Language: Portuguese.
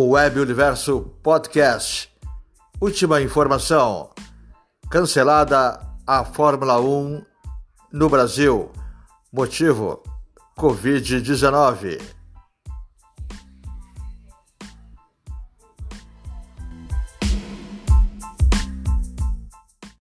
Web Universo Podcast. Última informação: cancelada a Fórmula 1 no Brasil. Motivo: Covid-19.